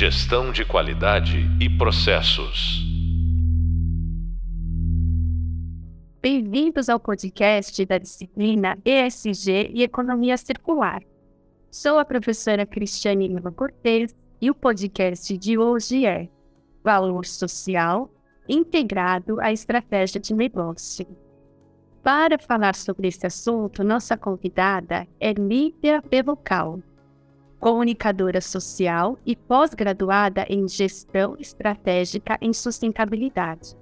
Gestão de qualidade e processos. Bem-vindos ao podcast da disciplina ESG e Economia Circular. Sou a professora Cristiane Lima Cortez e o podcast de hoje é Valor Social integrado à estratégia de negócio. Para falar sobre esse assunto, nossa convidada é Lívia Bevocal, comunicadora social e pós-graduada em gestão estratégica em sustentabilidade.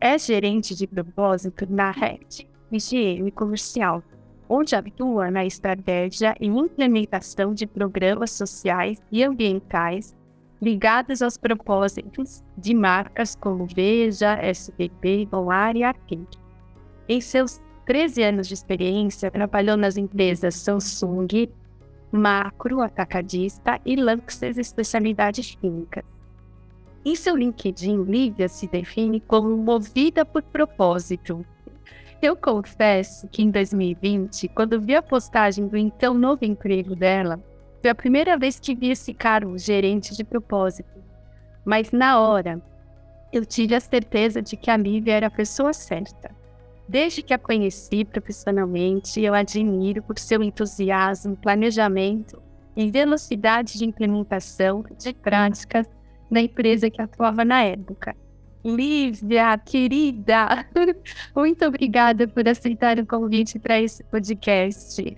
É gerente de propósito na RED, Higiene Comercial, onde atua na estratégia e implementação de programas sociais e ambientais ligados aos propósitos de marcas como Veja, SBP, Golar e Arcade. Em seus 13 anos de experiência, trabalhou nas empresas Samsung, Macro, Atacadista e Lanxess Especialidades Químicas. Em seu LinkedIn, Lívia se define como movida por propósito. Eu confesso que em 2020, quando vi a postagem do então novo emprego dela, foi a primeira vez que vi esse cargo, gerente de propósito. Mas na hora, eu tive a certeza de que a Lívia era a pessoa certa. Desde que a conheci profissionalmente, eu admiro por seu entusiasmo, planejamento e velocidade de implementação de práticas na empresa que atuava na época. Lívia, querida, muito obrigada por aceitar o convite para esse podcast.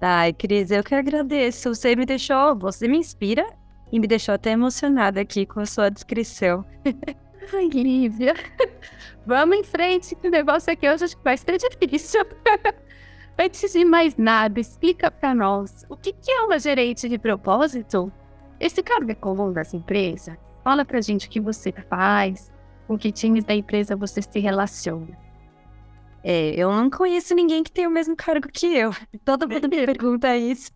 Ai, Cris, eu que agradeço. Você me deixou, você me inspira e me deixou até emocionada aqui com a sua descrição. Ai, Lívia. Vamos em frente, que o negócio aqui hoje acho que vai ser difícil. Antes de mais nada, explica para nós o que é uma gerente de propósito? Esse cargo é comum das empresas? Fala pra gente o que você faz, com que times da empresa você se relaciona. É, eu não conheço ninguém que tem o mesmo cargo que eu. Todo mundo me pergunta isso.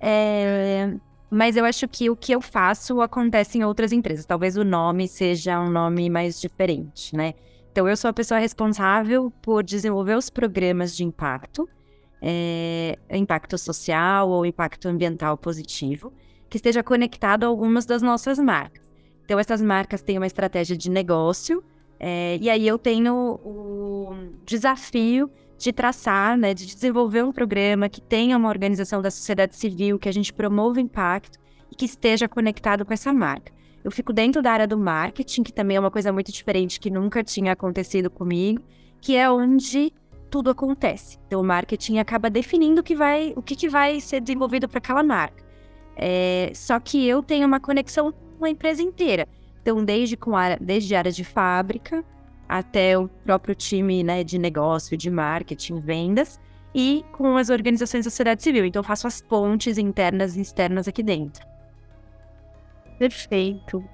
é, mas eu acho que o que eu faço acontece em outras empresas. Talvez o nome seja um nome mais diferente, né? Então, eu sou a pessoa responsável por desenvolver os programas de impacto, é, impacto social ou impacto ambiental positivo, que esteja conectado a algumas das nossas marcas. Então, essas marcas têm uma estratégia de negócio é, e aí eu tenho o desafio de traçar, né, de desenvolver um programa que tenha uma organização da sociedade civil, que a gente promova impacto e que esteja conectado com essa marca. Eu fico dentro da área do marketing, que também é uma coisa muito diferente que nunca tinha acontecido comigo, que é onde tudo acontece. Então, o marketing acaba definindo o que vai, o que, que vai ser desenvolvido para aquela marca. É, só que eu tenho uma conexão com a empresa inteira. Então, desde, com a, desde área de fábrica até o próprio time né, de negócio, de marketing, vendas, e com as organizações da sociedade civil. Então, faço as pontes internas e externas aqui dentro. Perfeito.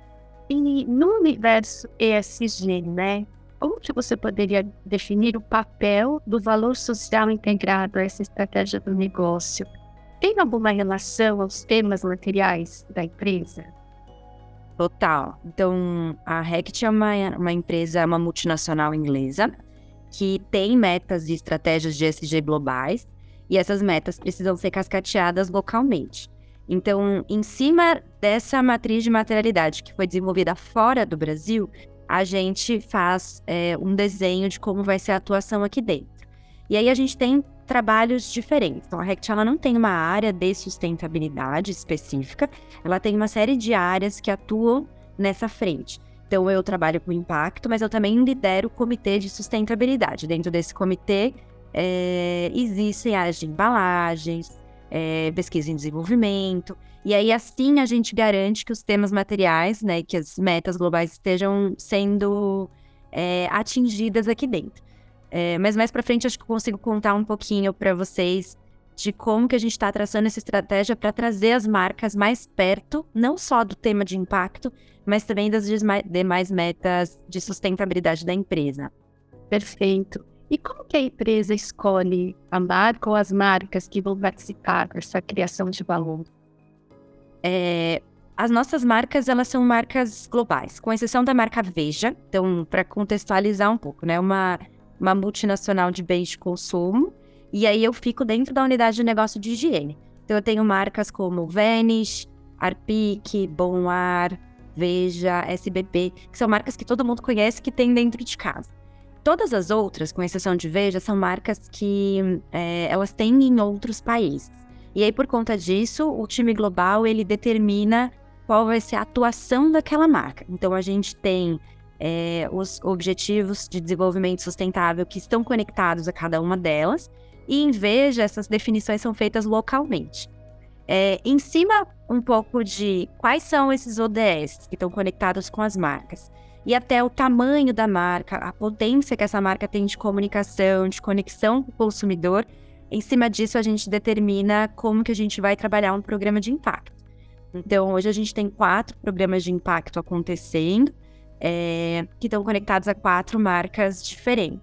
E no universo ESG, né? Como que você poderia definir o papel do valor social integrado a essa estratégia do negócio? Tem alguma relação aos temas materiais da empresa? Total. Então, a Rect é uma, uma empresa, uma multinacional inglesa, que tem metas e estratégias de ESG globais, e essas metas precisam ser cascateadas localmente. Então, em cima dessa matriz de materialidade que foi desenvolvida fora do Brasil, a gente faz é, um desenho de como vai ser a atuação aqui dentro. E aí a gente tem trabalhos diferentes. Então, a Rect ela não tem uma área de sustentabilidade específica, ela tem uma série de áreas que atuam nessa frente. Então, eu trabalho com impacto, mas eu também lidero o comitê de sustentabilidade. Dentro desse comitê, é, existem áreas de embalagens, é, pesquisa em desenvolvimento, e aí assim a gente garante que os temas materiais, né, que as metas globais estejam sendo é, atingidas aqui dentro. É, mas mais para frente acho que consigo contar um pouquinho para vocês de como que a gente está traçando essa estratégia para trazer as marcas mais perto, não só do tema de impacto, mas também das demais metas de sustentabilidade da empresa. Perfeito. E como que a empresa escolhe a marca ou as marcas que vão participar dessa criação de valor? É, as nossas marcas, elas são marcas globais, com exceção da marca Veja. Então, para contextualizar um pouco, né? Uma uma multinacional de bens de consumo, e aí eu fico dentro da unidade de negócio de higiene. Então eu tenho marcas como Vanish, Arpic, Bom Ar, Veja, SBP, que são marcas que todo mundo conhece que tem dentro de casa. Todas as outras, com exceção de Veja, são marcas que é, elas têm em outros países. E aí, por conta disso, o time global ele determina qual vai ser a atuação daquela marca. Então, a gente tem é, os objetivos de desenvolvimento sustentável que estão conectados a cada uma delas, e em Veja, essas definições são feitas localmente. É, em cima um pouco de quais são esses ODS que estão conectados com as marcas e até o tamanho da marca, a potência que essa marca tem de comunicação, de conexão com o consumidor. Em cima disso, a gente determina como que a gente vai trabalhar um programa de impacto. Então, hoje a gente tem quatro programas de impacto acontecendo, é, que estão conectados a quatro marcas diferentes.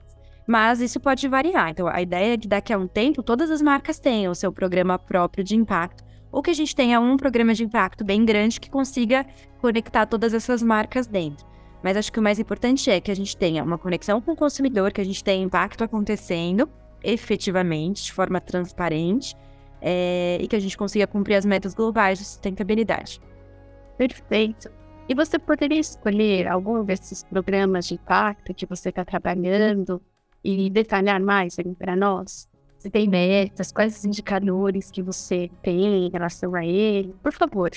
Mas isso pode variar. Então, a ideia é que daqui a um tempo todas as marcas tenham o seu programa próprio de impacto, ou que a gente tenha um programa de impacto bem grande que consiga conectar todas essas marcas dentro. Mas acho que o mais importante é que a gente tenha uma conexão com o consumidor, que a gente tenha impacto acontecendo efetivamente, de forma transparente, é, e que a gente consiga cumprir as metas globais de sustentabilidade. Perfeito. E você poderia escolher algum desses programas de impacto que você está trabalhando e detalhar mais para nós? Você tem metas? Quais os indicadores que você tem em relação a ele? Por favor.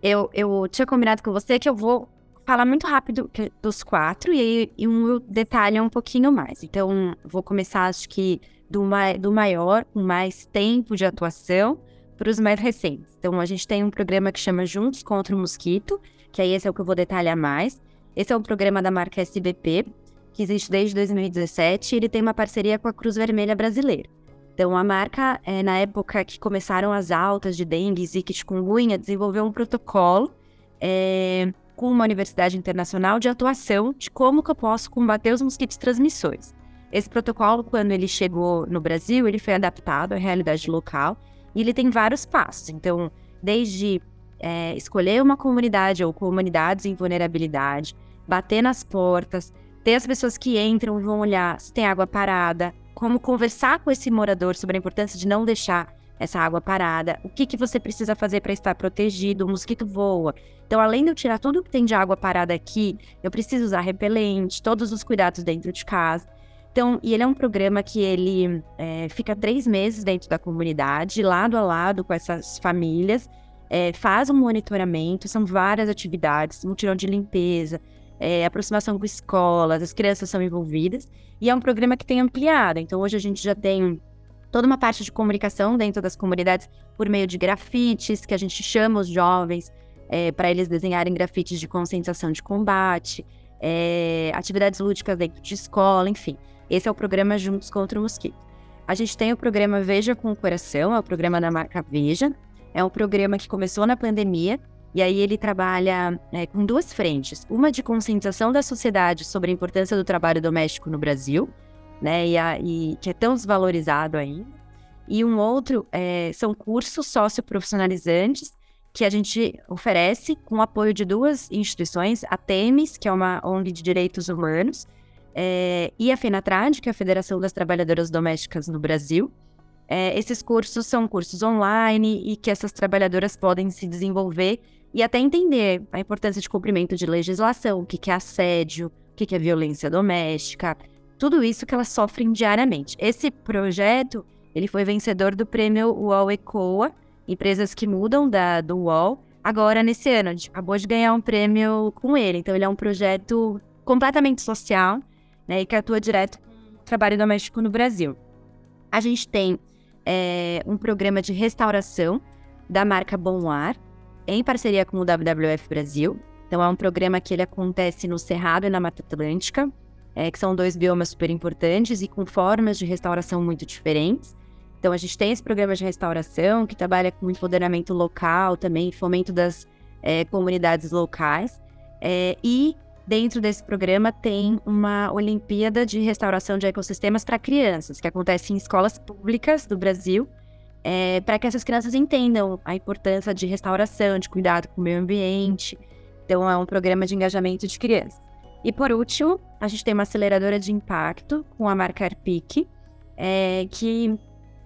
Eu, eu tinha combinado com você que eu vou falar muito rápido dos quatro e e um detalhe um pouquinho mais. Então, vou começar, acho que, do, do maior, com mais tempo de atuação, para os mais recentes. Então, a gente tem um programa que chama Juntos contra o Mosquito, que aí esse é o que eu vou detalhar mais. Esse é um programa da marca SBP, que existe desde 2017, e ele tem uma parceria com a Cruz Vermelha Brasileira. Então, a marca, é, na época que começaram as altas de dengue, zika e chikungunya, desenvolveu um protocolo é, com uma universidade internacional de atuação de como que eu posso combater os mosquitos transmissores. Esse protocolo, quando ele chegou no Brasil, ele foi adaptado à realidade local e ele tem vários passos. Então, desde é, escolher uma comunidade ou comunidades em vulnerabilidade, bater nas portas, ter as pessoas que entram e vão olhar se tem água parada, como conversar com esse morador sobre a importância de não deixar essa água parada, o que, que você precisa fazer para estar protegido, o mosquito voa. Então, além de eu tirar tudo que tem de água parada aqui, eu preciso usar repelente, todos os cuidados dentro de casa. Então, e ele é um programa que ele é, fica três meses dentro da comunidade, lado a lado com essas famílias, é, faz um monitoramento, são várias atividades, mutirão de limpeza, é, aproximação com escolas, as crianças são envolvidas, e é um programa que tem ampliado. Então, hoje a gente já tem toda uma parte de comunicação dentro das comunidades por meio de grafites, que a gente chama os jovens é, para eles desenharem grafites de conscientização de combate, é, atividades lúdicas dentro de escola, enfim. Esse é o programa Juntos contra o Mosquito. A gente tem o programa Veja com o Coração, é o programa da marca Veja. É um programa que começou na pandemia e aí ele trabalha é, com duas frentes. Uma de conscientização da sociedade sobre a importância do trabalho doméstico no Brasil, né? E, a, e que é tão desvalorizado ainda. E um outro é, são cursos socioprofissionalizantes que a gente oferece com apoio de duas instituições, a TEMES, que é uma ONG de direitos humanos, é, e a FENATRAD, que é a Federação das Trabalhadoras Domésticas no Brasil. É, esses cursos são cursos online e que essas trabalhadoras podem se desenvolver e até entender a importância de cumprimento de legislação, o que é assédio, o que é violência doméstica, tudo isso que elas sofrem diariamente. Esse projeto, ele foi vencedor do prêmio UOL ECOA, Empresas que Mudam, da, do UOL, agora nesse ano. A gente acabou de ganhar um prêmio com ele. Então, ele é um projeto completamente social, né, e que atua direto com trabalho doméstico no Brasil. A gente tem é, um programa de restauração da marca Bom em parceria com o WWF Brasil. Então, é um programa que ele acontece no Cerrado e na Mata Atlântica, é, que são dois biomas super importantes e com formas de restauração muito diferentes. Então, a gente tem esse programa de restauração que trabalha com empoderamento local também, fomento das é, comunidades locais. É, e dentro desse programa tem uma Olimpíada de Restauração de Ecossistemas para crianças, que acontece em escolas públicas do Brasil é, para que essas crianças entendam a importância de restauração, de cuidado com o meio ambiente. Então, é um programa de engajamento de crianças. E por último, a gente tem uma aceleradora de impacto com a marca Arpic, é, que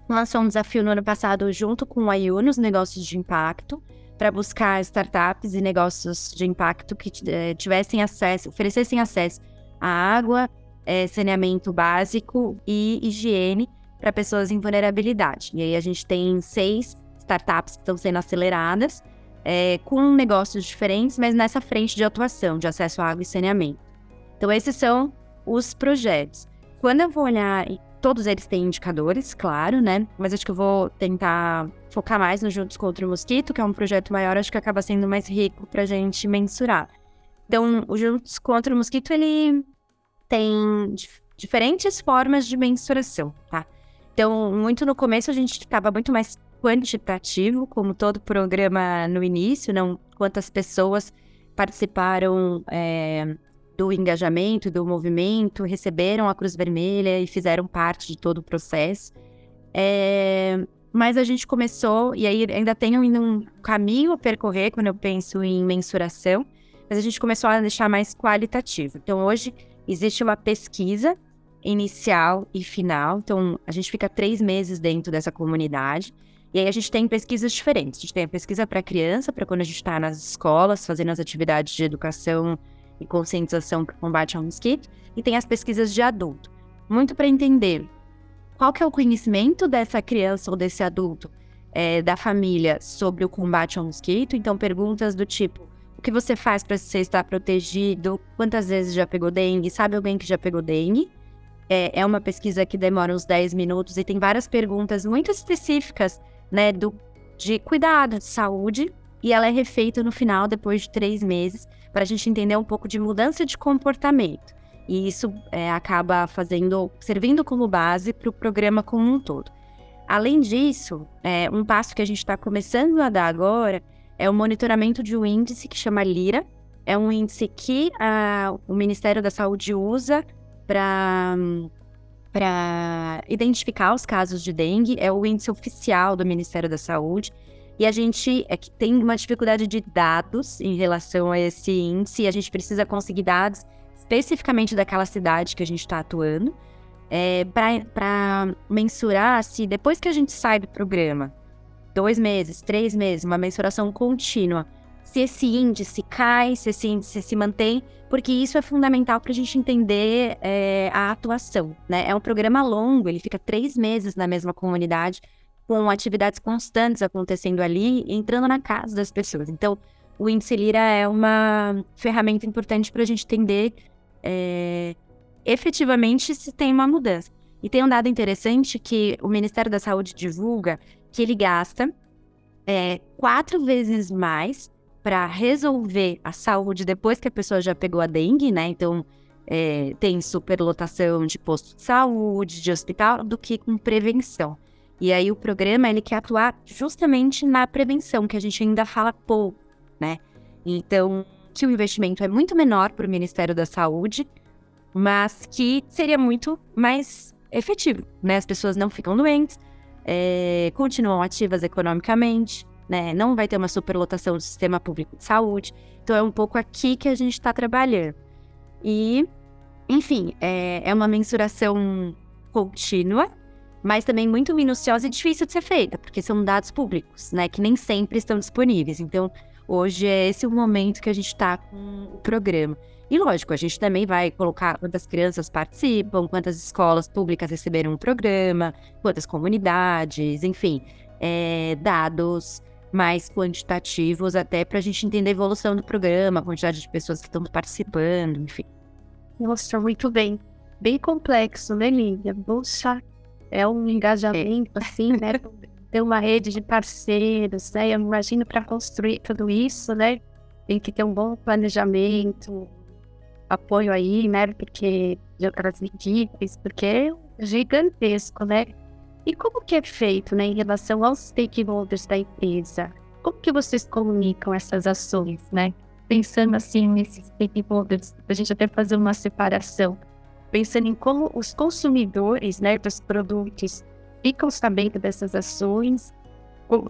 lançou um desafio no ano passado junto com a IU nos negócios de impacto. Para buscar startups e negócios de impacto que eh, tivessem acesso, oferecessem acesso à água, eh, saneamento básico e higiene para pessoas em vulnerabilidade. E aí a gente tem seis startups que estão sendo aceleradas, é, com negócios diferentes, mas nessa frente de atuação, de acesso à água e saneamento. Então, esses são os projetos. Quando eu vou olhar, todos eles têm indicadores, claro, né? Mas acho que eu vou tentar focar mais no Juntos contra o Mosquito, que é um projeto maior, acho que acaba sendo mais rico para a gente mensurar. Então, o Juntos contra o Mosquito, ele tem dif diferentes formas de mensuração, tá? Então, muito no começo a gente estava muito mais quantitativo, como todo programa no início, não quantas pessoas participaram é, do engajamento, do movimento, receberam a Cruz Vermelha e fizeram parte de todo o processo. É, mas a gente começou, e aí ainda tem um caminho a percorrer quando eu penso em mensuração, mas a gente começou a deixar mais qualitativo. Então, hoje existe uma pesquisa inicial e final. Então, a gente fica três meses dentro dessa comunidade. E aí a gente tem pesquisas diferentes. A gente tem a pesquisa para criança, para quando a gente está nas escolas, fazendo as atividades de educação e conscientização para combate ao mosquito. E tem as pesquisas de adulto. Muito para entender qual que é o conhecimento dessa criança ou desse adulto, é, da família, sobre o combate ao mosquito. Então, perguntas do tipo, o que você faz para você estar protegido? Quantas vezes já pegou dengue? Sabe alguém que já pegou dengue? É, é uma pesquisa que demora uns 10 minutos e tem várias perguntas muito específicas né, do, de cuidado, de saúde, e ela é refeita no final, depois de três meses, para a gente entender um pouco de mudança de comportamento. E isso é, acaba fazendo, servindo como base para o programa como um todo. Além disso, é, um passo que a gente está começando a dar agora é o monitoramento de um índice que chama LIRA. É um índice que a, o Ministério da Saúde usa para para identificar os casos de dengue, é o índice oficial do Ministério da Saúde. E a gente é tem uma dificuldade de dados em relação a esse índice, e a gente precisa conseguir dados especificamente daquela cidade que a gente está atuando, é, para mensurar se depois que a gente sai do programa, dois meses, três meses, uma mensuração contínua, se esse índice cai, se esse índice se mantém, porque isso é fundamental para a gente entender é, a atuação. Né? É um programa longo, ele fica três meses na mesma comunidade, com atividades constantes acontecendo ali, entrando na casa das pessoas. Então, o índice Lira é uma ferramenta importante para a gente entender é, efetivamente se tem uma mudança. E tem um dado interessante que o Ministério da Saúde divulga que ele gasta é, quatro vezes mais para resolver a saúde depois que a pessoa já pegou a dengue, né? Então, é, tem superlotação de posto de saúde, de hospital, do que com prevenção. E aí o programa ele quer atuar justamente na prevenção, que a gente ainda fala pouco, né? Então, que o investimento é muito menor para o Ministério da Saúde, mas que seria muito mais efetivo, né? As pessoas não ficam doentes, é, continuam ativas economicamente, né? Não vai ter uma superlotação do sistema público de saúde. Então é um pouco aqui que a gente está trabalhando. E, enfim, é, é uma mensuração contínua, mas também muito minuciosa e difícil de ser feita, porque são dados públicos, né? Que nem sempre estão disponíveis. Então, hoje é esse o momento que a gente está com o programa. E lógico, a gente também vai colocar quantas crianças participam, quantas escolas públicas receberam o programa, quantas comunidades, enfim, é, dados mais quantitativos, até para a gente entender a evolução do programa, a quantidade de pessoas que estão participando, enfim. Nossa, muito bem. Bem complexo, né, Lívia? Poxa, é um engajamento, é. assim, né? ter uma rede de parceiros, né? Eu imagino para construir tudo isso, né? Tem que ter um bom planejamento, apoio aí, né? Porque de outras equipes, porque é gigantesco, né? E como que é feito, né, em relação aos stakeholders da empresa? Como que vocês comunicam essas ações, né? Pensando assim nesses stakeholders, a gente até fazer uma separação, pensando em como os consumidores, né, dos produtos ficam sabendo dessas ações.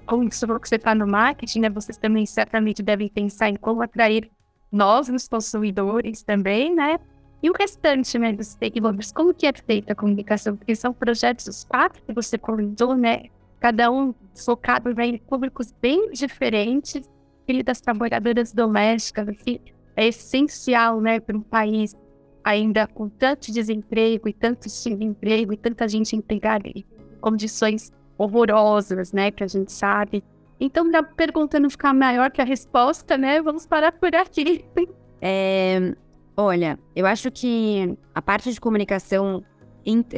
Como você que está no marketing, né? Vocês também certamente devem pensar em como atrair novos consumidores também, né? E o restante, né, dos stakeholders, como que é feita a comunicação? Porque são projetos, os quatro que você comentou, né? Cada um focado em públicos bem diferentes. auxílio das trabalhadoras domésticas, assim, é essencial, né, para um país ainda com tanto desemprego e tanto subemprego e tanta gente empregada em condições horrorosas, né, que a gente sabe. Então, para pergunta não ficar maior que a resposta, né, vamos parar por aqui. É, olha, eu acho que a parte de comunicação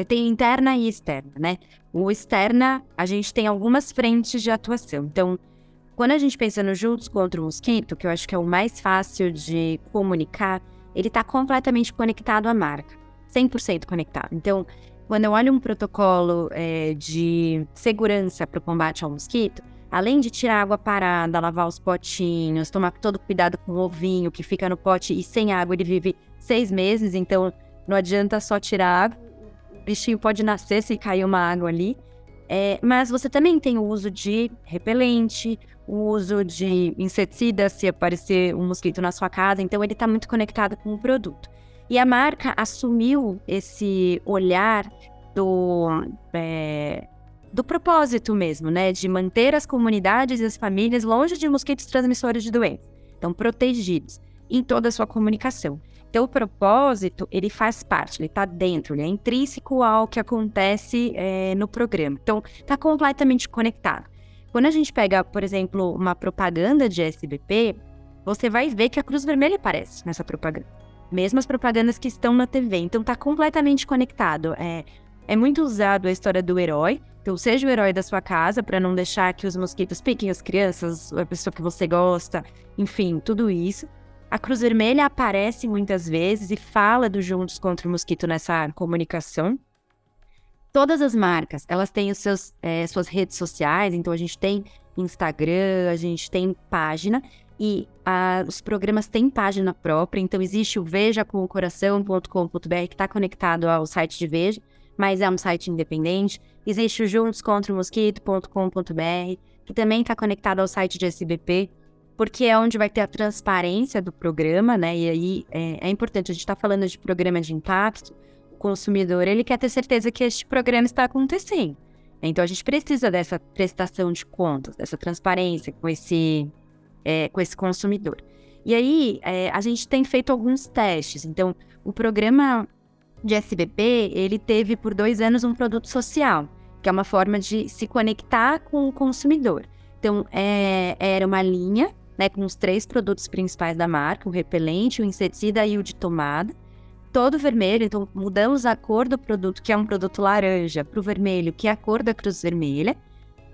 tem interna e externa, né? O externa, a gente tem algumas frentes de atuação. Então, quando a gente pensa no Juntos contra o Mosquito, que eu acho que é o mais fácil de comunicar, ele está completamente conectado à marca, 100% conectado. Então, quando eu olho um protocolo é, de segurança para o combate ao mosquito, além de tirar água parada, lavar os potinhos, tomar todo cuidado com o ovinho que fica no pote e sem água ele vive seis meses, então não adianta só tirar água, o bichinho pode nascer se cair uma água ali. É, mas você também tem o uso de repelente, o uso de inseticida se aparecer um mosquito na sua casa, então ele está muito conectado com o produto. E a marca assumiu esse olhar do, é, do propósito mesmo, né? De manter as comunidades e as famílias longe de mosquitos transmissores de doenças. Então, protegidos em toda a sua comunicação. Então, o propósito, ele faz parte, ele está dentro, ele é intrínseco ao que acontece é, no programa. Então, está completamente conectado. Quando a gente pega, por exemplo, uma propaganda de SBP, você vai ver que a Cruz Vermelha aparece nessa propaganda. Mesmo as propagandas que estão na TV. Então, está completamente conectado. É, é muito usado a história do herói. Então, seja o herói da sua casa, para não deixar que os mosquitos piquem as crianças, a pessoa que você gosta, enfim, tudo isso. A Cruz Vermelha aparece muitas vezes e fala do Juntos contra o Mosquito nessa comunicação. Todas as marcas, elas têm os seus, é, suas redes sociais, então a gente tem Instagram, a gente tem página, e a, os programas têm página própria, então existe o vejacomcoração.com.br que está conectado ao site de Veja, mas é um site independente. Existe o juntoscontromosquito.com.br, que também está conectado ao site de SBP, porque é onde vai ter a transparência do programa, né? E aí é, é importante, a gente está falando de programa de impacto, o consumidor ele quer ter certeza que este programa está acontecendo. Então a gente precisa dessa prestação de contas, dessa transparência com esse, é, com esse consumidor. E aí é, a gente tem feito alguns testes. Então o programa de SBP ele teve por dois anos um produto social, que é uma forma de se conectar com o consumidor. Então é, era uma linha né, com os três produtos principais da marca, o repelente, o inseticida e o de tomada. Todo vermelho, então mudamos a cor do produto, que é um produto laranja, para o vermelho, que é a cor da Cruz Vermelha.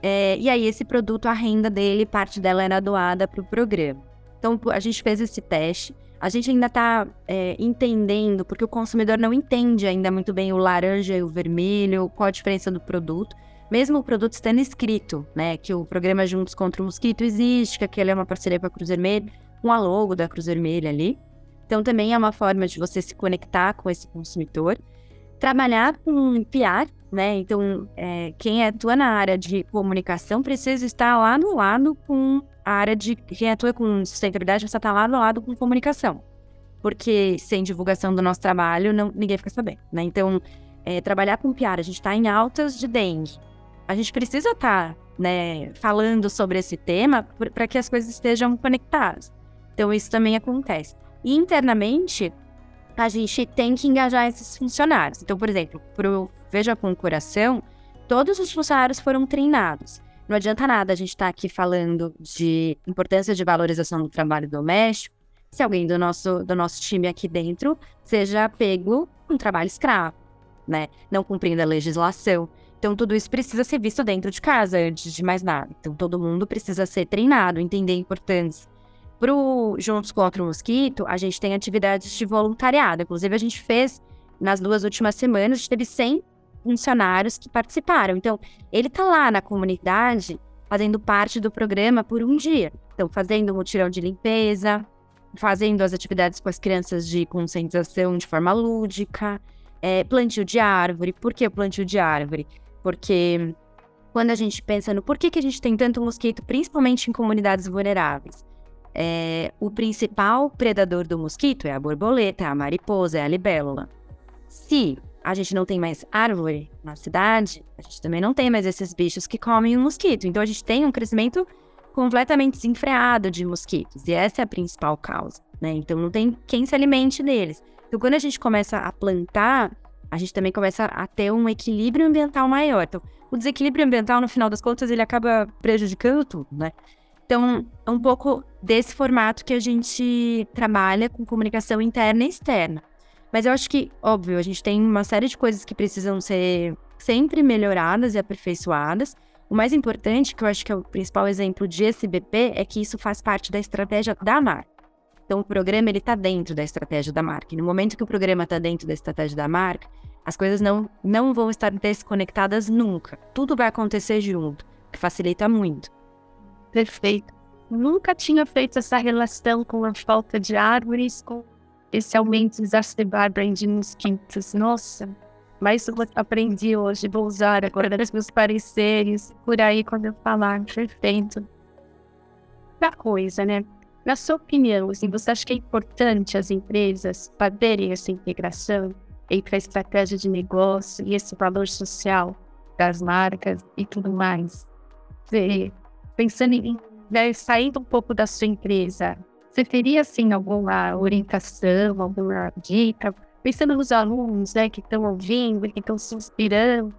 É, e aí, esse produto, a renda dele, parte dela era doada para o programa. Então, a gente fez esse teste. A gente ainda está é, entendendo, porque o consumidor não entende ainda muito bem o laranja e o vermelho, qual a diferença do produto mesmo o produto estando escrito, né, que o programa Juntos contra o Mosquito existe, que aquele é uma parceria com a Cruz Vermelha, com a logo da Cruz Vermelha ali. Então também é uma forma de você se conectar com esse consumidor. Trabalhar com PR, né? Então, é, quem atua na área de comunicação precisa estar lado a lado com a área de. Quem atua com sustentabilidade precisa estar lado a lado com comunicação. Porque sem divulgação do nosso trabalho, não, ninguém fica sabendo, né? Então, é, trabalhar com PR, a gente está em altas de dengue a gente precisa estar tá, né, falando sobre esse tema para que as coisas estejam conectadas. Então, isso também acontece. E internamente, a gente tem que engajar esses funcionários. Então, por exemplo, para o Veja com o Coração, todos os funcionários foram treinados. Não adianta nada a gente estar tá aqui falando de importância de valorização do trabalho doméstico se alguém do nosso, do nosso time aqui dentro seja pego com trabalho escravo, né? Não cumprindo a legislação. Então, tudo isso precisa ser visto dentro de casa, antes de mais nada. Então, todo mundo precisa ser treinado, entender a importância. O Juntos contra o Mosquito, a gente tem atividades de voluntariado. Inclusive, a gente fez, nas duas últimas semanas, a gente teve 100 funcionários que participaram. Então, ele está lá na comunidade, fazendo parte do programa por um dia. Então, fazendo um mutirão de limpeza, fazendo as atividades com as crianças de conscientização de forma lúdica, é, plantio de árvore. Por que plantio de árvore? Porque quando a gente pensa no porquê que a gente tem tanto mosquito, principalmente em comunidades vulneráveis, é, o principal predador do mosquito é a borboleta, é a mariposa, é a libélula. Se a gente não tem mais árvore na cidade, a gente também não tem mais esses bichos que comem o mosquito. Então a gente tem um crescimento completamente desenfreado de mosquitos. E essa é a principal causa, né? Então não tem quem se alimente deles. Então quando a gente começa a plantar, a gente também começa a ter um equilíbrio ambiental maior. Então, o desequilíbrio ambiental, no final das contas, ele acaba prejudicando tudo, né? Então, é um pouco desse formato que a gente trabalha com comunicação interna e externa. Mas eu acho que, óbvio, a gente tem uma série de coisas que precisam ser sempre melhoradas e aperfeiçoadas. O mais importante, que eu acho que é o principal exemplo de SBP, é que isso faz parte da estratégia da marca. Então, o programa ele está dentro da estratégia da marca. E no momento que o programa está dentro da estratégia da marca, as coisas não, não vão estar desconectadas nunca. Tudo vai acontecer junto, que facilita muito. Perfeito. Nunca tinha feito essa relação com a falta de árvores, com esse aumento exacerbado de mosquitos. Nossa, mas eu aprendi hoje, vou usar agora nos meus pareceres, por aí quando eu falar. Perfeito. Outra coisa, né? Na sua opinião, assim, você acha que é importante as empresas fazerem essa integração entre a estratégia de negócio e esse valor social das marcas e tudo mais? Você, pensando em né, saindo um pouco da sua empresa, você teria assim alguma orientação, alguma dica? Pensando nos alunos né, que estão ouvindo, que estão se inspirando,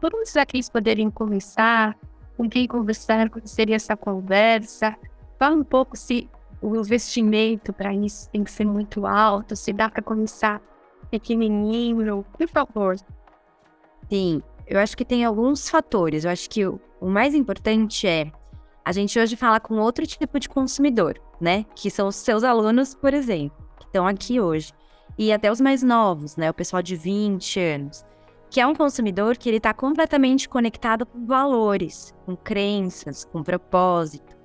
por onde será que eles poderiam começar? Com quem conversar? Como seria essa conversa? Fala um pouco se o investimento para isso tem que ser muito alto, se dá para começar pequenininho, por favor. Sim, eu acho que tem alguns fatores. Eu acho que o, o mais importante é a gente hoje fala com outro tipo de consumidor, né? Que são os seus alunos, por exemplo, que estão aqui hoje. E até os mais novos, né? O pessoal de 20 anos. Que é um consumidor que ele está completamente conectado com valores, com crenças, com propósito.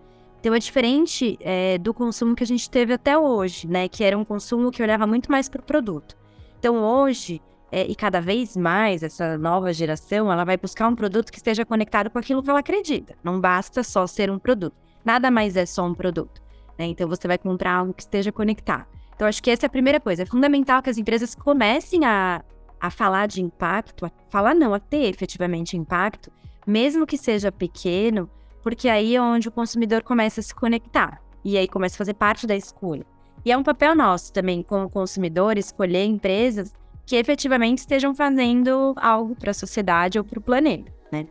Então é diferente é, do consumo que a gente teve até hoje, né? Que era um consumo que olhava muito mais para o produto. Então hoje, é, e cada vez mais, essa nova geração, ela vai buscar um produto que esteja conectado com aquilo que ela acredita. Não basta só ser um produto. Nada mais é só um produto. Né? Então você vai comprar algo que esteja conectado. Então acho que essa é a primeira coisa. É fundamental que as empresas comecem a, a falar de impacto, a falar não, a ter efetivamente impacto, mesmo que seja pequeno, porque aí é onde o consumidor começa a se conectar. E aí começa a fazer parte da escolha. E é um papel nosso também, como consumidor, escolher empresas que efetivamente estejam fazendo algo para a sociedade ou para o planeta, né?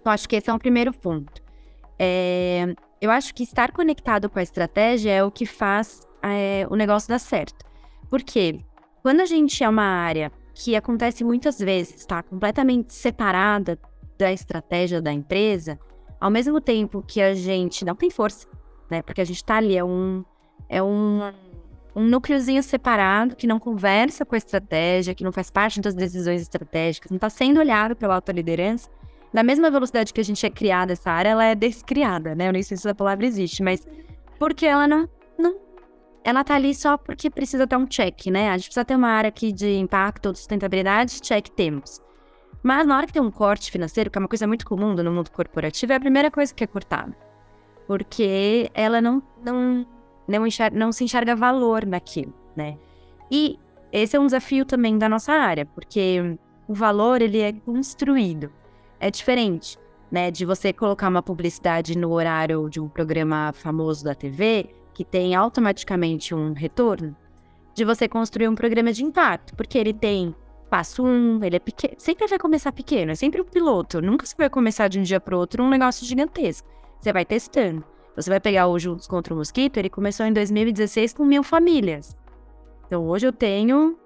Então, acho que esse é um primeiro ponto. É, eu acho que estar conectado com a estratégia é o que faz é, o negócio dar certo. Porque quando a gente é uma área que acontece muitas vezes, está completamente separada da estratégia da empresa, ao mesmo tempo que a gente não tem força, né? Porque a gente está ali, é um, é um um núcleozinho separado que não conversa com a estratégia, que não faz parte das decisões estratégicas, não está sendo olhado pela alta liderança. Na mesma velocidade que a gente é criada essa área, ela é descriada, né? Eu nem sei se essa palavra existe, mas porque ela não, não ela tá ali só porque precisa ter um check, né? A gente precisa ter uma área aqui de impacto ou de sustentabilidade, check temos. Mas na hora que tem um corte financeiro, que é uma coisa muito comum no mundo corporativo, é a primeira coisa que é cortada. Porque ela não, não não, enxerga, não se enxerga valor naquilo, né? E esse é um desafio também da nossa área, porque o valor ele é construído. É diferente, né, de você colocar uma publicidade no horário de um programa famoso da TV que tem automaticamente um retorno, de você construir um programa de impacto, porque ele tem passo um, ele é pequeno, sempre vai começar pequeno, é sempre um piloto, nunca você vai começar de um dia para o outro um negócio gigantesco. Você vai testando. Você vai pegar o Juntos contra o Mosquito, ele começou em 2016 com mil famílias. Então hoje eu tenho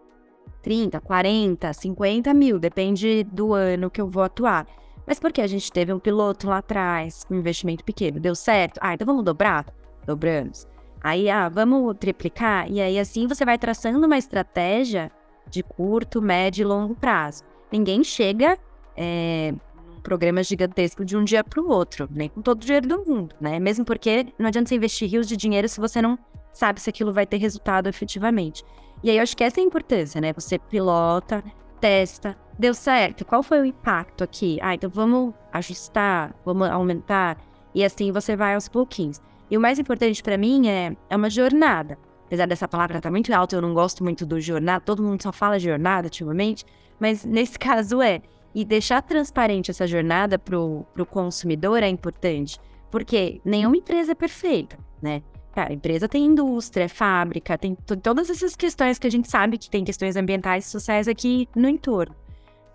30, 40, 50 mil, depende do ano que eu vou atuar. Mas porque a gente teve um piloto lá atrás, um investimento pequeno, deu certo? Ah, então vamos dobrar? Dobramos. Aí, ah, vamos triplicar? E aí, assim, você vai traçando uma estratégia de curto, médio e longo prazo. Ninguém chega é, programa gigantesco de um dia para o outro, nem com todo o dinheiro do mundo, né? Mesmo porque não adianta você investir rios de dinheiro se você não sabe se aquilo vai ter resultado efetivamente. E aí eu acho que essa é a importância, né? Você pilota, testa, deu certo, qual foi o impacto aqui? Ah, então vamos ajustar, vamos aumentar, e assim você vai aos pouquinhos. E o mais importante para mim é, é uma jornada. Apesar dessa palavra estar tá muito alta, eu não gosto muito do jornada, todo mundo só fala jornada ultimamente, mas nesse caso é, e deixar transparente essa jornada para o consumidor é importante. Porque nenhuma empresa é perfeita, né? Cara, empresa tem indústria, fábrica, tem todas essas questões que a gente sabe que tem questões ambientais e sociais aqui no entorno.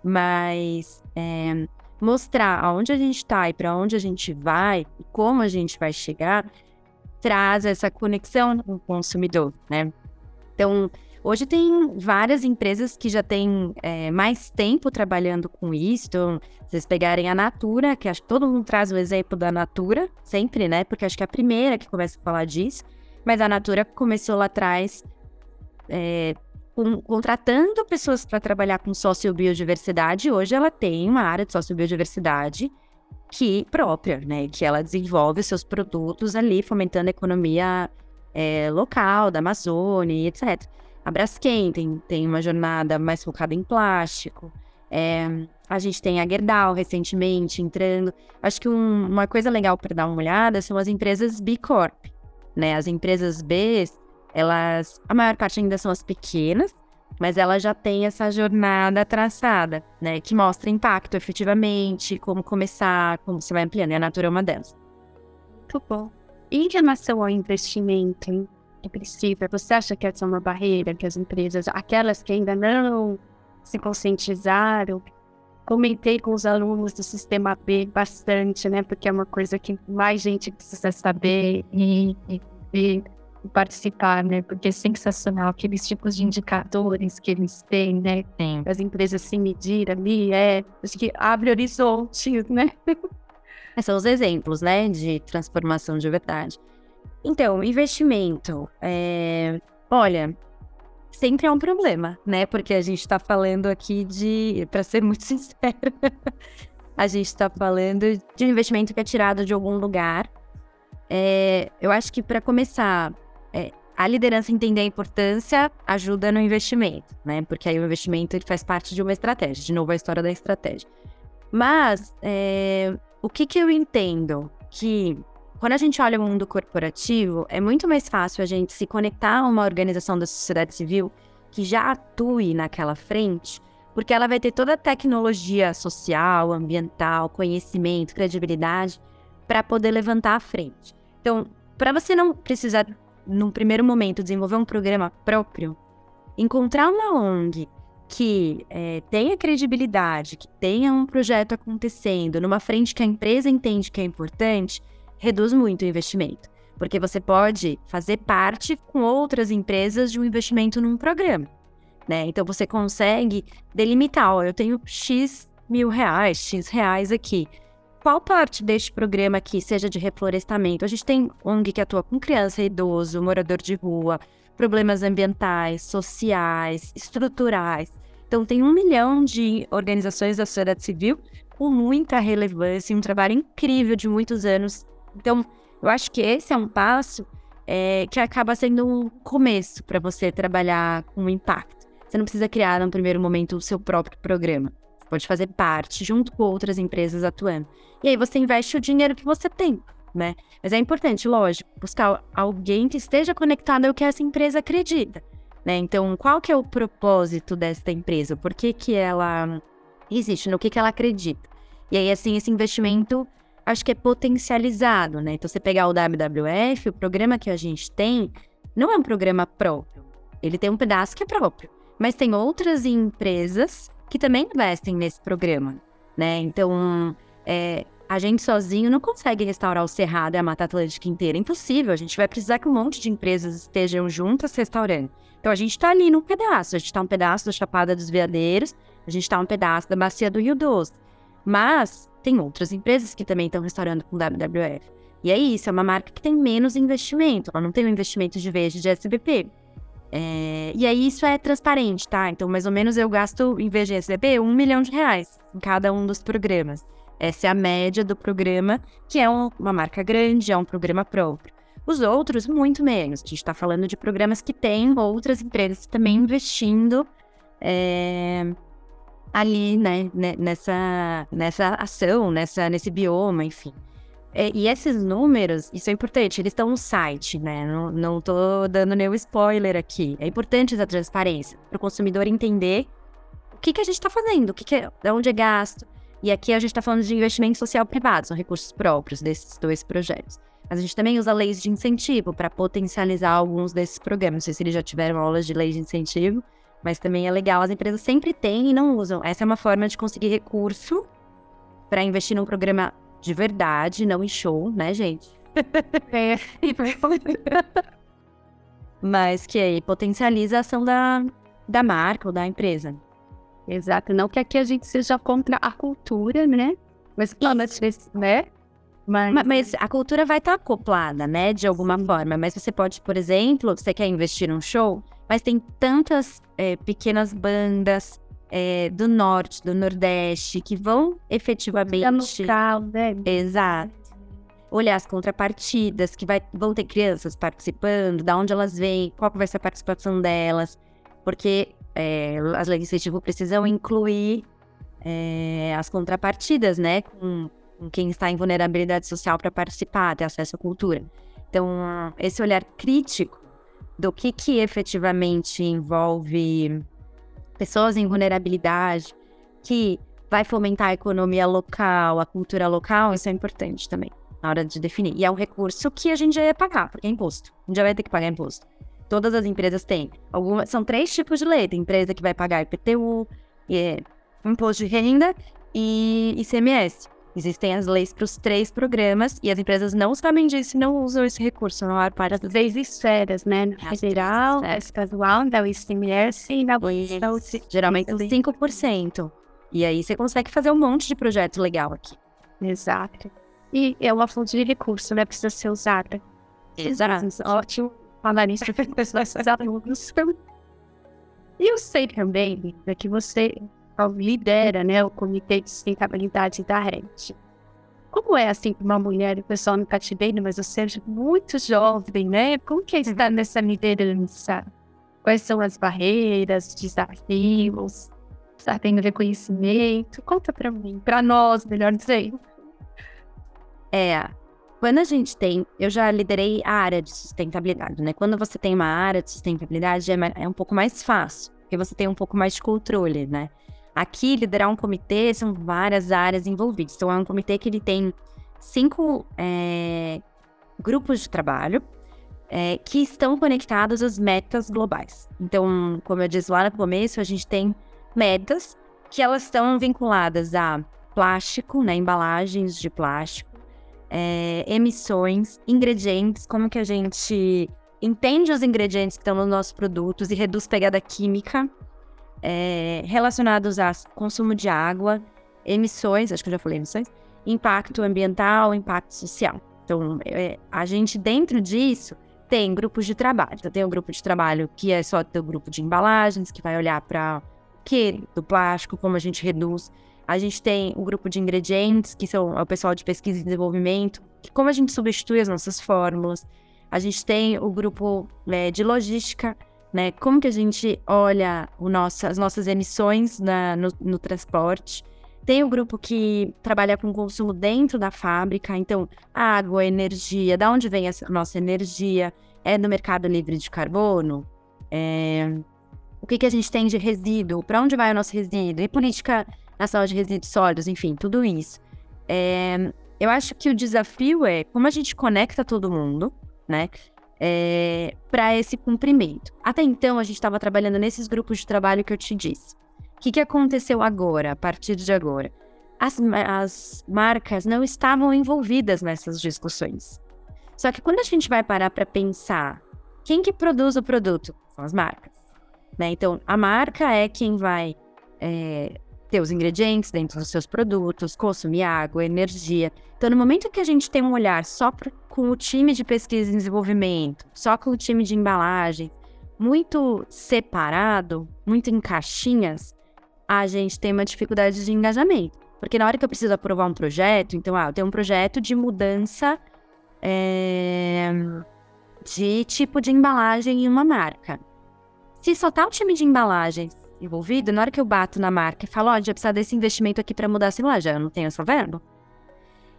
Mas é, mostrar aonde a gente está e para onde a gente vai e como a gente vai chegar traz essa conexão com o consumidor, né? Então, hoje tem várias empresas que já têm é, mais tempo trabalhando com isso. Então, vocês pegarem a Natura, que acho que todo mundo traz o exemplo da Natura, sempre, né? Porque acho que é a primeira que começa a falar disso. Mas a Natura começou lá atrás é, com, contratando pessoas para trabalhar com sociobiodiversidade. Hoje ela tem uma área de sociobiodiversidade que própria, né? Que ela desenvolve seus produtos ali, fomentando a economia é, local, da Amazônia, etc. A Braskem tem, tem uma jornada mais focada em plástico. É, a gente tem a Gerdau recentemente entrando. Acho que um, uma coisa legal para dar uma olhada são as empresas B Corp. Né? As empresas B, elas, a maior parte ainda são as pequenas, mas ela já tem essa jornada traçada, né? Que mostra impacto efetivamente, como começar, como você vai ampliando. E a Natura é uma delas. Muito bom. Em relação ao investimento princípio, você acha que essa é uma barreira que as empresas, aquelas que ainda não se conscientizaram, comentei com os alunos do Sistema B bastante, né? Porque é uma coisa que mais gente precisa saber e, e, e participar, né? Porque é sensacional aqueles tipos de indicadores que eles têm, né? Sim. As empresas se medir ali, é, acho que abre horizontes, né? São os exemplos, né, de transformação de verdade. Então, investimento, é... olha, sempre é um problema, né? Porque a gente está falando aqui de, para ser muito sincero, a gente está falando de um investimento que é tirado de algum lugar. É, eu acho que para começar, a liderança entender a importância ajuda no investimento, né? Porque aí o investimento ele faz parte de uma estratégia. De novo, a história da estratégia. Mas é, o que, que eu entendo? Que quando a gente olha o mundo corporativo, é muito mais fácil a gente se conectar a uma organização da sociedade civil que já atue naquela frente, porque ela vai ter toda a tecnologia social, ambiental, conhecimento, credibilidade para poder levantar a frente. Então, para você não precisar num primeiro momento, desenvolver um programa próprio, encontrar uma ONG que é, tenha credibilidade, que tenha um projeto acontecendo numa frente que a empresa entende que é importante, reduz muito o investimento. Porque você pode fazer parte com outras empresas de um investimento num programa. Né? Então você consegue delimitar, ó, eu tenho X mil reais, X reais aqui qual parte deste programa aqui seja de reflorestamento? A gente tem ONG que atua com criança, idoso, morador de rua, problemas ambientais, sociais, estruturais. Então, tem um milhão de organizações da sociedade civil com muita relevância e um trabalho incrível de muitos anos. Então, eu acho que esse é um passo é, que acaba sendo um começo para você trabalhar com impacto. Você não precisa criar, no primeiro momento, o seu próprio programa pode fazer parte junto com outras empresas atuando. E aí você investe o dinheiro que você tem, né? Mas é importante, lógico, buscar alguém que esteja conectado ao que essa empresa acredita, né? Então, qual que é o propósito desta empresa? Por que que ela existe? No que que ela acredita? E aí, assim, esse investimento acho que é potencializado, né? Então, você pegar o WWF, o programa que a gente tem, não é um programa próprio. Ele tem um pedaço que é próprio. Mas tem outras empresas que também investem nesse programa, né? Então, é, a gente sozinho não consegue restaurar o Cerrado e a Mata Atlântica inteira. É impossível. A gente vai precisar que um monte de empresas estejam juntas restaurando. Então, a gente está ali num pedaço. A gente está um pedaço da Chapada dos Veadeiros, a gente está um pedaço da Bacia do Rio Doce. Mas tem outras empresas que também estão restaurando com WWF. E é isso, é uma marca que tem menos investimento. Ela não tem o um investimento de vez de SBP. É, e aí isso é transparente, tá? Então, mais ou menos eu gasto, em vez de receber, um milhão de reais em cada um dos programas. Essa é a média do programa, que é um, uma marca grande, é um programa próprio. Os outros, muito menos. A gente está falando de programas que têm outras empresas também investindo é, ali, né, nessa, nessa ação, nessa, nesse bioma, enfim. É, e esses números, isso é importante, eles estão no site, né? Não, não tô dando nenhum spoiler aqui. É importante essa transparência para o consumidor entender o que, que a gente está fazendo, o que, que é, de onde é gasto. E aqui a gente está falando de investimento social privado, são recursos próprios desses dois projetos. Mas a gente também usa leis de incentivo para potencializar alguns desses programas. Não sei se eles já tiveram aulas de leis de incentivo, mas também é legal. As empresas sempre têm e não usam. Essa é uma forma de conseguir recurso para investir num programa de verdade, não em show, né, gente? É. mas que aí potencializa a ação da, da marca ou da empresa. Exato. Não que aqui a gente seja contra a cultura, né? Mas, né? Mas... mas, a cultura vai estar tá acoplada, né, de alguma forma. Mas você pode, por exemplo, você quer investir num show, mas tem tantas é, pequenas bandas é, do norte, do nordeste, que vão efetivamente. Local, né? Exato. Olhar as contrapartidas, que vai, vão ter crianças participando, da onde elas vêm, qual vai ser a participação delas. Porque é, as incentivo precisam incluir é, as contrapartidas, né? Com, com quem está em vulnerabilidade social para participar, ter acesso à cultura. Então, esse olhar crítico do que, que efetivamente envolve pessoas em vulnerabilidade, que vai fomentar a economia local, a cultura local, isso é importante também na hora de definir. E é um recurso que a gente já ia pagar, porque é imposto. A gente já vai ter que pagar imposto. Todas as empresas têm. Algumas, são três tipos de lei. Tem empresa que vai pagar IPTU, é, imposto de renda e ICMS. Existem as leis para os três programas e as empresas não sabem disso e não usam esse recurso na maior parte das leis esferas, né? Na federal, na estadual, da ICMS e na Geralmente 5%. E aí você consegue fazer um monte de projeto legal aqui. Exato. E é uma fonte de recurso, né? Precisa ser usada. Exato. Ótimo falar isso para nossos alunos. E eu sei também né, que você lidera né, o Comitê de Sustentabilidade da RED. Como é assim uma mulher, o pessoal está te vendo, mas você é muito jovem, né? Como que é estar nessa liderança? Quais são as barreiras, desafios? Está tendo reconhecimento? Conta para mim, para nós, melhor dizendo. É, quando a gente tem, eu já liderei a área de sustentabilidade, né? Quando você tem uma área de sustentabilidade é, é um pouco mais fácil, porque você tem um pouco mais de controle, né? Aqui, liderar um comitê são várias áreas envolvidas. Então, é um comitê que ele tem cinco é, grupos de trabalho é, que estão conectados às metas globais. Então, como eu disse lá no começo, a gente tem metas que elas estão vinculadas a plástico, né, embalagens de plástico, é, emissões, ingredientes, como que a gente entende os ingredientes que estão nos nossos produtos e reduz pegada química é, relacionados a consumo de água, emissões, acho que eu já falei emissões, impacto ambiental, impacto social. Então, é, a gente dentro disso tem grupos de trabalho. Então, tem um grupo de trabalho que é só o grupo de embalagens, que vai olhar para o que do plástico, como a gente reduz. A gente tem o grupo de ingredientes, que são o pessoal de pesquisa e desenvolvimento, que como a gente substitui as nossas fórmulas. A gente tem o grupo é, de logística, né? Como que a gente olha o nosso, as nossas emissões na, no, no transporte. Tem o grupo que trabalha com consumo dentro da fábrica, então água, energia, da onde vem a nossa energia? É do mercado livre de carbono? É... O que, que a gente tem de resíduo? Para onde vai o nosso resíduo? E política nacional de resíduos sólidos, enfim, tudo isso. É... Eu acho que o desafio é como a gente conecta todo mundo, né? É, para esse cumprimento. Até então, a gente estava trabalhando nesses grupos de trabalho que eu te disse. O que, que aconteceu agora, a partir de agora? As, as marcas não estavam envolvidas nessas discussões. Só que quando a gente vai parar para pensar quem que produz o produto? São as marcas. Né? Então, a marca é quem vai é, ter os ingredientes dentro dos seus produtos, consumir água, energia. Então, no momento que a gente tem um olhar só pra, com o time de pesquisa e desenvolvimento, só com o time de embalagem, muito separado, muito em caixinhas, a gente tem uma dificuldade de engajamento. Porque na hora que eu preciso aprovar um projeto, então, ah, eu tenho um projeto de mudança é, de tipo de embalagem em uma marca. Se só tá o time de embalagens envolvido, na hora que eu bato na marca e falo, ó, oh, já precisa desse investimento aqui para mudar essa loja, eu não tenho essa verba.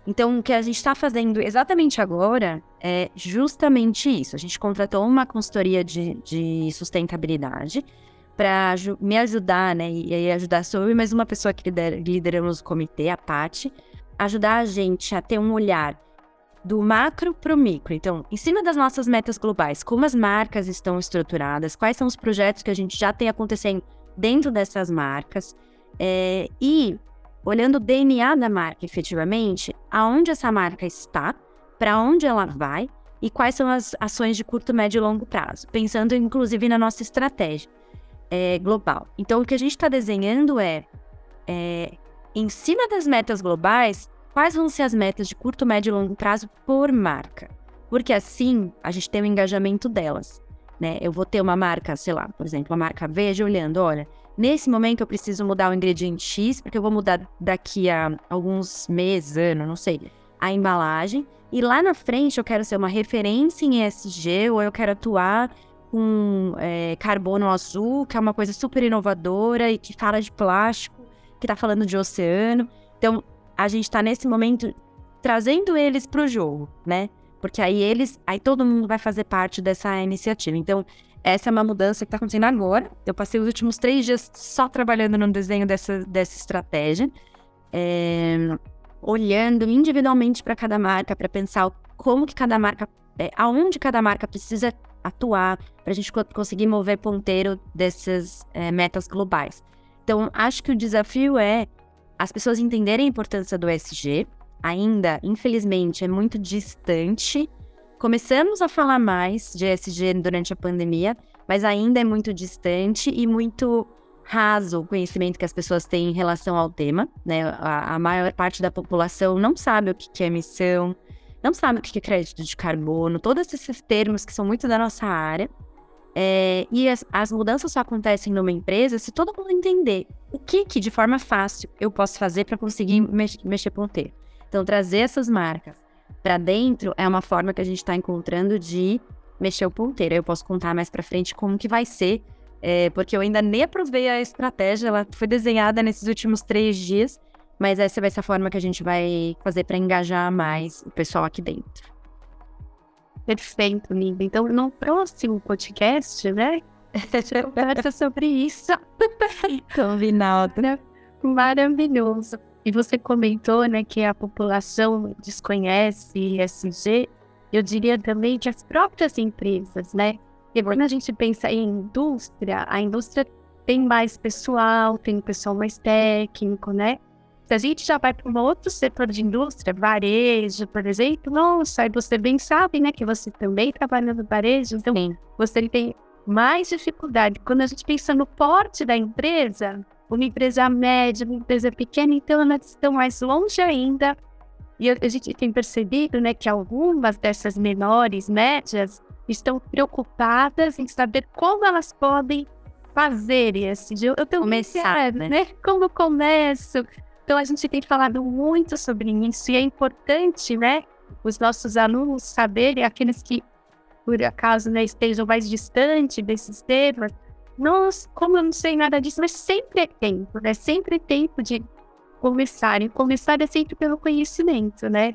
Então, o que a gente está fazendo exatamente agora é justamente isso. A gente contratou uma consultoria de, de sustentabilidade para me ajudar, né? E aí ajudar sou eu e mais uma pessoa que lider, lideramos o comitê, a Paty, ajudar a gente a ter um olhar do macro para o micro. Então, em cima das nossas metas globais, como as marcas estão estruturadas, quais são os projetos que a gente já tem acontecendo dentro dessas marcas, é, e olhando o DNA da marca efetivamente, aonde essa marca está, para onde ela vai e quais são as ações de curto, médio e longo prazo, pensando inclusive na nossa estratégia é, global. Então, o que a gente está desenhando é, é, em cima das metas globais, quais vão ser as metas de curto, médio e longo prazo por marca. Porque assim, a gente tem o engajamento delas. Né? Eu vou ter uma marca, sei lá, por exemplo, a marca Veja olhando, olha, nesse momento eu preciso mudar o ingrediente X, porque eu vou mudar daqui a alguns meses, ano, não sei, a embalagem. E lá na frente eu quero ser uma referência em ESG, ou eu quero atuar com é, carbono azul, que é uma coisa super inovadora e que fala de plástico, que está falando de oceano. Então, a gente está nesse momento trazendo eles para o jogo, né? Porque aí eles, aí todo mundo vai fazer parte dessa iniciativa. Então, essa é uma mudança que está acontecendo agora. Eu passei os últimos três dias só trabalhando no desenho dessa, dessa estratégia, é, olhando individualmente para cada marca, para pensar como que cada marca, é, aonde cada marca precisa atuar para a gente conseguir mover ponteiro dessas é, metas globais. Então, acho que o desafio é as pessoas entenderem a importância do ESG. Ainda, infelizmente, é muito distante. Começamos a falar mais de ESG durante a pandemia, mas ainda é muito distante e muito raso o conhecimento que as pessoas têm em relação ao tema. Né? A, a maior parte da população não sabe o que é emissão, não sabe o que é crédito de carbono, todos esses termos que são muito da nossa área. É, e as, as, mudanças só acontecem numa empresa se todo mundo entender o que, que de forma fácil eu posso fazer para conseguir mex mexer ponteiro. Então, trazer essas marcas para dentro é uma forma que a gente está encontrando de mexer o ponteiro. Eu posso contar mais para frente como que vai ser, é, porque eu ainda nem aprovei a estratégia, ela foi desenhada nesses últimos três dias mas essa vai ser a forma que a gente vai fazer para engajar mais o pessoal aqui dentro. Perfeito, Linda. Então, no próximo podcast, né? A gente conversa sobre isso. Combinado. Maravilhoso. E você comentou, né, que a população desconhece ESG. Eu diria também que as próprias empresas, né? E quando a gente pensa em indústria, a indústria tem mais pessoal, tem um pessoal mais técnico, né? Se a gente já vai para um outro setor de indústria, varejo, por exemplo, nossa, aí você bem sabe, né, que você também trabalha no varejo, então Sim. você tem mais dificuldade. Quando a gente pensa no porte da empresa, uma empresa média, uma empresa pequena, então elas estão mais longe ainda. E a gente tem percebido, né, que algumas dessas menores, médias, estão preocupadas em saber como elas podem fazer esse. Eu, eu tenho começar, né? né? Como começo? Então a gente tem falado muito sobre isso e é importante, né, os nossos alunos saberem, aqueles que por acaso né, estejam mais distantes desses temas, nós, como eu não sei nada disso, mas sempre é tempo, né? Sempre é tempo de começar. E começar é sempre pelo conhecimento, né?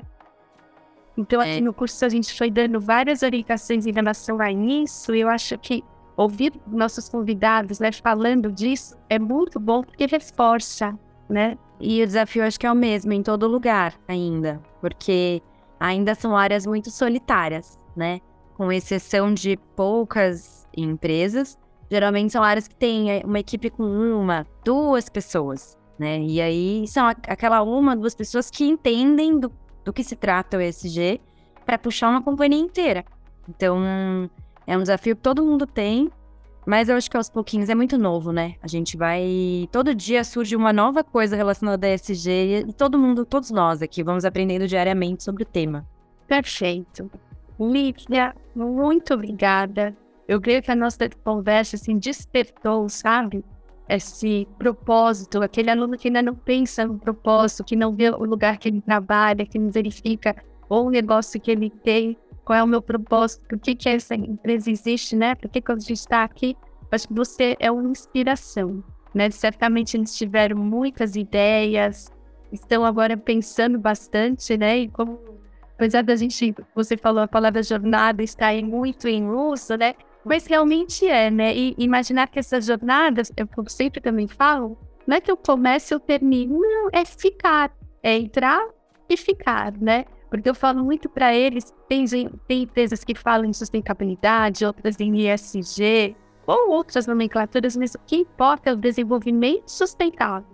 Então, aqui é. no curso a gente foi dando várias orientações em relação a isso. E eu acho que ouvir nossos convidados, né, falando disso é muito bom porque reforça, né? E o desafio acho que é o mesmo em todo lugar ainda, porque ainda são áreas muito solitárias, né? Com exceção de poucas empresas, geralmente são áreas que têm eh, uma equipe com uma, duas pessoas, né? E aí são aquela uma, duas pessoas que entendem do, do que se trata o ESG para puxar uma companhia inteira. Então, é um desafio que todo mundo tem mas eu acho que aos pouquinhos é muito novo, né? A gente vai. Todo dia surge uma nova coisa relacionada a ESG e todo mundo, todos nós aqui, vamos aprendendo diariamente sobre o tema. Perfeito. Lívia, muito obrigada. Eu creio que a nossa conversa assim, despertou, sabe? Esse propósito, aquele aluno que ainda não pensa no propósito, que não vê o lugar que ele trabalha, que não verifica ou o negócio que ele tem qual é o meu propósito, por que, que essa empresa existe, né? Por que, que a gente está aqui? Acho que você é uma inspiração, né? Certamente eles tiveram muitas ideias, estão agora pensando bastante, né? E como, apesar da gente, você falou a palavra jornada está aí muito em uso, né? Mas realmente é, né? E imaginar que essas jornadas, eu sempre também falo, não é que eu comece eu termino, não, é ficar, é entrar e ficar, né? Porque eu falo muito para eles, tem, tem empresas que falam em sustentabilidade, outras em ESG, ou outras nomenclaturas, mas o que importa é o desenvolvimento sustentável,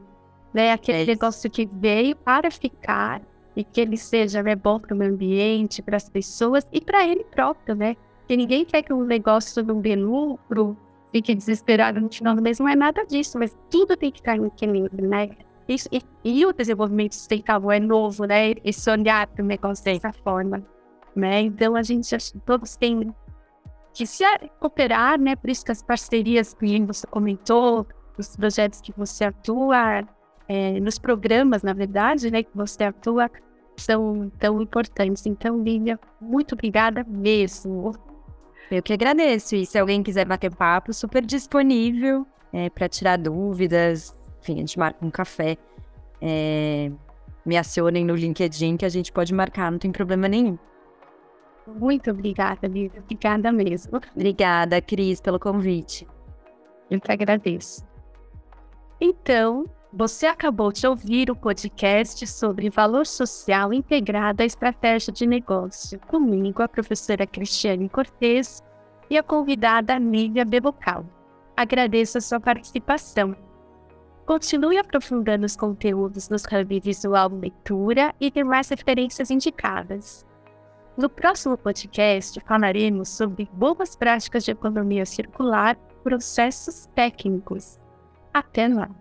né? Aquele é negócio que veio para ficar e que ele seja né, bom para o meio ambiente, para as pessoas e para ele próprio, né? Porque ninguém quer que um negócio não dê lucro, fique desesperado no final do mês, não é nada disso, mas tudo tem que estar em equilíbrio, né? Isso, e, e, o desenvolvimento sustentável é novo, né? Esse olhar para o negócio dessa forma, né? Então, a gente, todos têm que se cooperar, né? Por isso que as parcerias que você comentou, os projetos que você atua, é, nos programas, na verdade, né? Que você atua, são tão importantes. Então, Lívia, muito obrigada mesmo. Eu que agradeço. E se alguém quiser bater papo, super disponível é, para tirar dúvidas, enfim, a gente marca um café. É, me acionem no LinkedIn que a gente pode marcar, não tem problema nenhum. Muito obrigada, Lívia. Obrigada mesmo. Obrigada, Cris, pelo convite. Eu que agradeço. Então, você acabou de ouvir o podcast sobre valor social integrado à estratégia de negócio, comigo, a professora Cristiane Cortes e a convidada Lívia Bebocal. Agradeço a sua participação. Continue aprofundando os conteúdos nos hub visual leitura e demais referências indicadas. No próximo podcast falaremos sobre boas práticas de economia circular, processos técnicos. Até lá!